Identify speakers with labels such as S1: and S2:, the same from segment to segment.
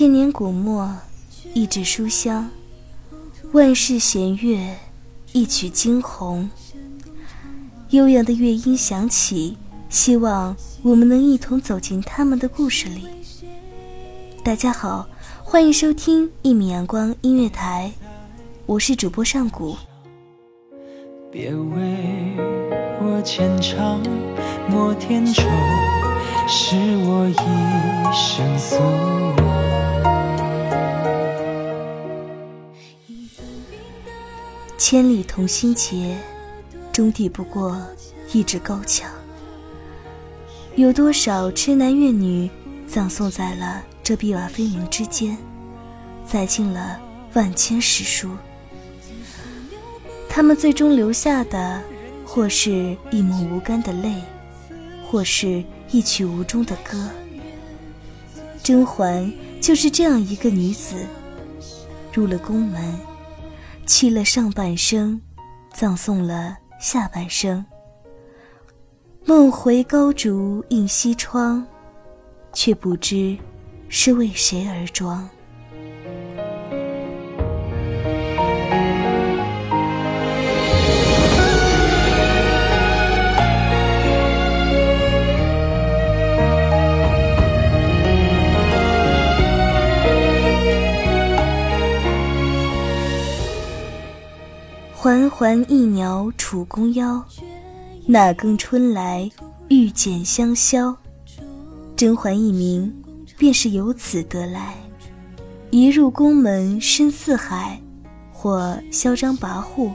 S1: 千年古墨，一纸书香；万世弦乐，一曲惊鸿。悠扬的乐音响起，希望我们能一同走进他们的故事里。大家好，欢迎收听一米阳光音乐台，我是主播上古。
S2: 别为我牵肠，莫添愁，是我一生所。
S1: 千里同心结，终抵不过一纸高墙。有多少痴男怨女，葬送在了这碧瓦飞门之间，载进了万千史书。他们最终留下的，或是一抹无干的泪，或是一曲无终的歌。甄嬛就是这样一个女子，入了宫门。弃了上半生，葬送了下半生。梦回高烛映西窗，却不知是为谁而妆。环环一鸟楚宫腰，哪更春来玉剪香消？甄嬛一名便是由此得来。一入宫门深似海，或嚣张跋扈，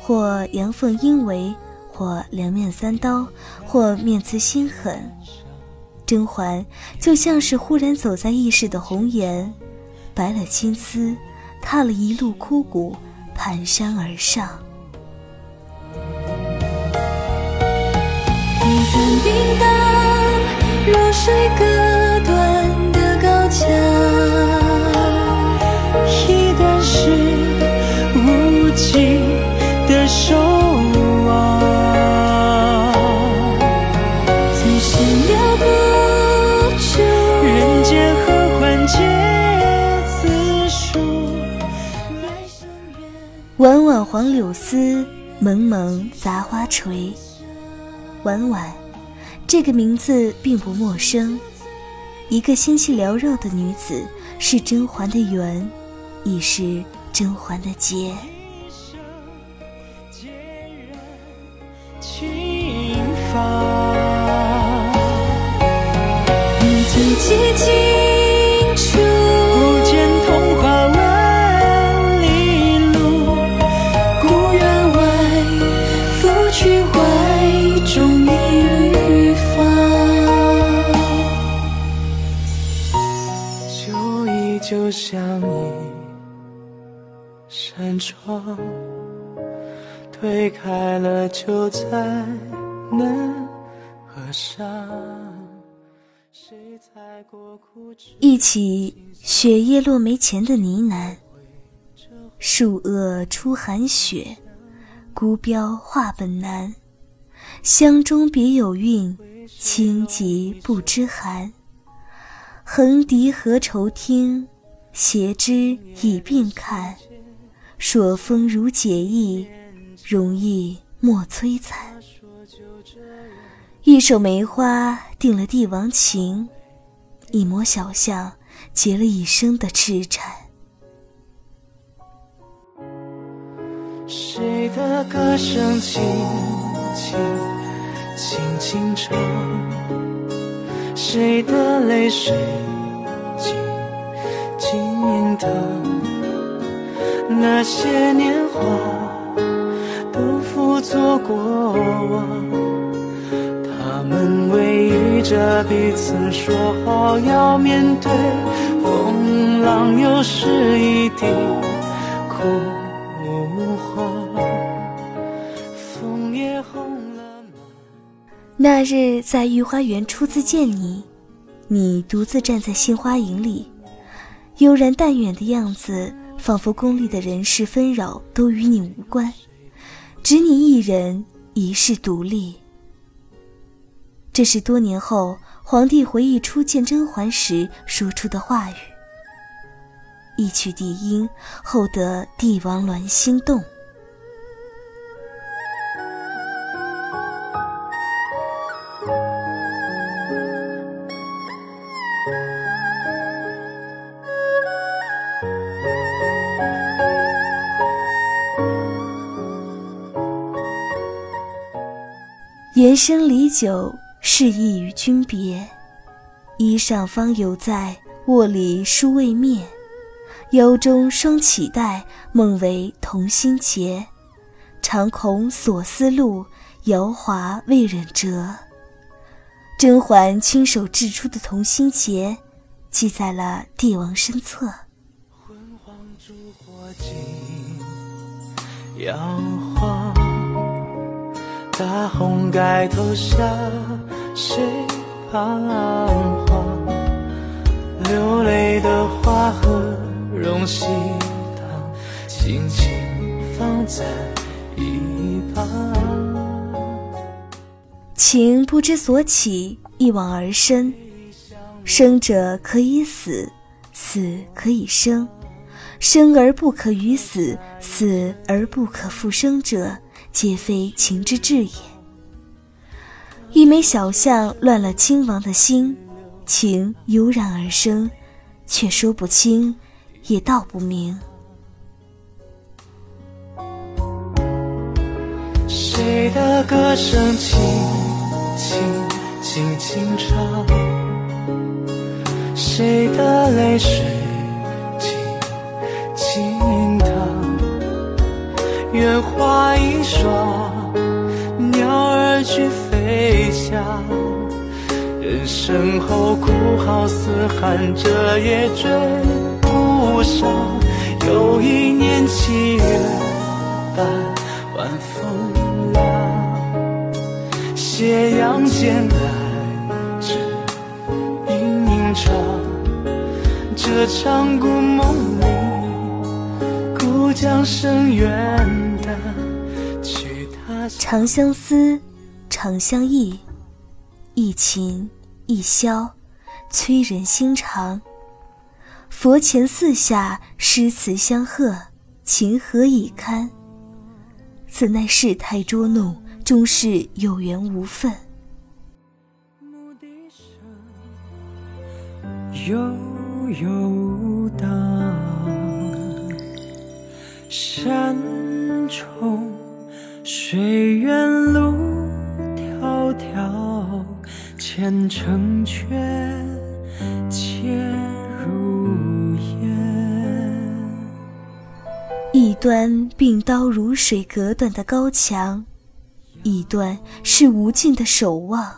S1: 或阳奉阴违，或两面三刀，或面慈心狠。甄嬛就像是忽然走在异世的红颜，白了青丝，踏了一路枯骨。蹒跚而上，
S3: 一段叮当，弱水隔断的高墙，
S2: 一段是无尽
S1: 黄柳丝，蒙蒙杂花垂。婉婉，这个名字并不陌生。一个仙气缭绕的女子，是甄嬛的缘，亦是甄嬛的劫。
S2: 像一扇窗，推开了就再难合上。
S1: 一起雪夜落梅前的呢喃，树萼初寒雪，孤标画本难。香中别有韵，清极不知寒。横笛何愁听？携之以并看，说风如解意，容易莫摧残。一首梅花定了帝王情，一抹小象结了一生的痴缠。
S2: 谁的歌声轻轻轻轻唱？谁的泪水静静淌？那些年华都付作过往，他们偎依着彼此，说好要面对风浪，又是一地枯黄，枫叶红了。
S1: 那日在御花园初次见你，你独自站在杏花影里，悠然淡远的样子，仿佛宫里的人事纷扰都与你无关，只你一人一世独立。这是多年后皇帝回忆初见甄嬛时说出的话语。一曲笛音，后得帝王鸾心动。生离酒，是意与君别。衣上方犹在，卧里书未灭。腰中双绮带，梦为同心结。常恐所思路，瑶华未忍折。甄嬛亲手制出的同心结，记在了帝王身侧。昏黄烛火
S2: 大红盖头下，谁彷徨？流泪的花和荣喜糖，轻轻放在一旁。
S1: 情不知所起，一往而深。生者可以死，死可以生。生而不可与死，死而不可复生者。皆非情之至也。一枚小象乱了亲王的心，情油然而生，却说不清，也道不明。
S2: 谁的歌声轻轻轻轻唱？谁的泪水身后哭号嘶喊，这也追不上。又一年七月半，晚风凉，斜阳渐来只影影长，这场故梦里，故将深远。
S1: 长相思，长相忆，一情一宵，催人心肠。佛前四下，诗词相和，情何以堪？此乃世态捉弄，终是有缘无分。
S2: 悠悠荡，山重。水远路前程却切如烟。
S1: 一端并刀如水隔断的高墙，一端是无尽的守望。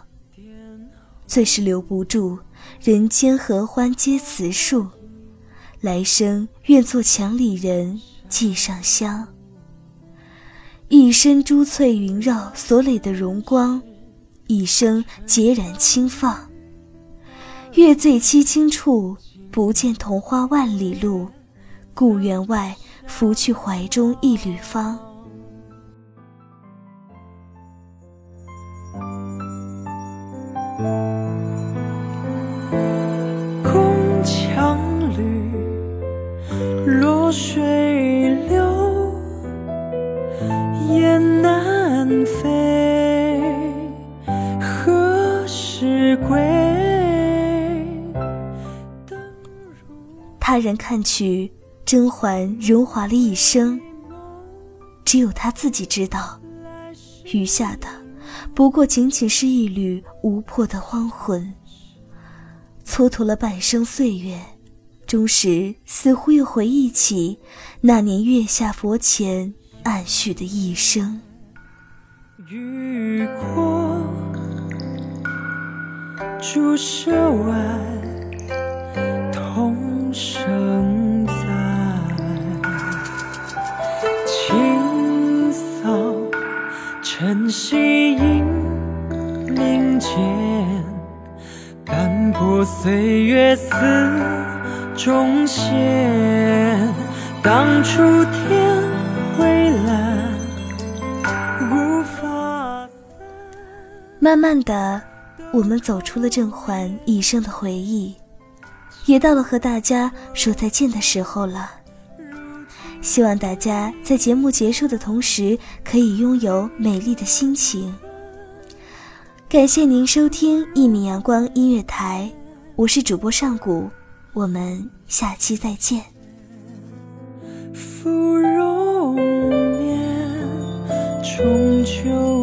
S1: 最是留不住，人间合欢皆此树，来生愿做墙里人，寄上香。一身珠翠云绕所垒的荣光，一生孑然轻放。月醉凄清处，不见桐花万里路。故园外，拂去怀中一缕芳。人看去，甄嬛荣华了一生，只有她自己知道，余下的不过仅仅是一缕无破的荒魂。蹉跎了半生岁月，终时似乎又回忆起那年月下佛前暗许的一生。
S3: 雨过朱舍外，晨曦映林间，斑驳岁月似中线。当初天灰蓝，无法。
S1: 慢慢的，我们走出了甄嬛一生的回忆，也到了和大家说再见的时候了。希望大家在节目结束的同时，可以拥有美丽的心情。感谢您收听一米阳光音乐台，我是主播上古，我们下期再见。
S3: 芙蓉面，终究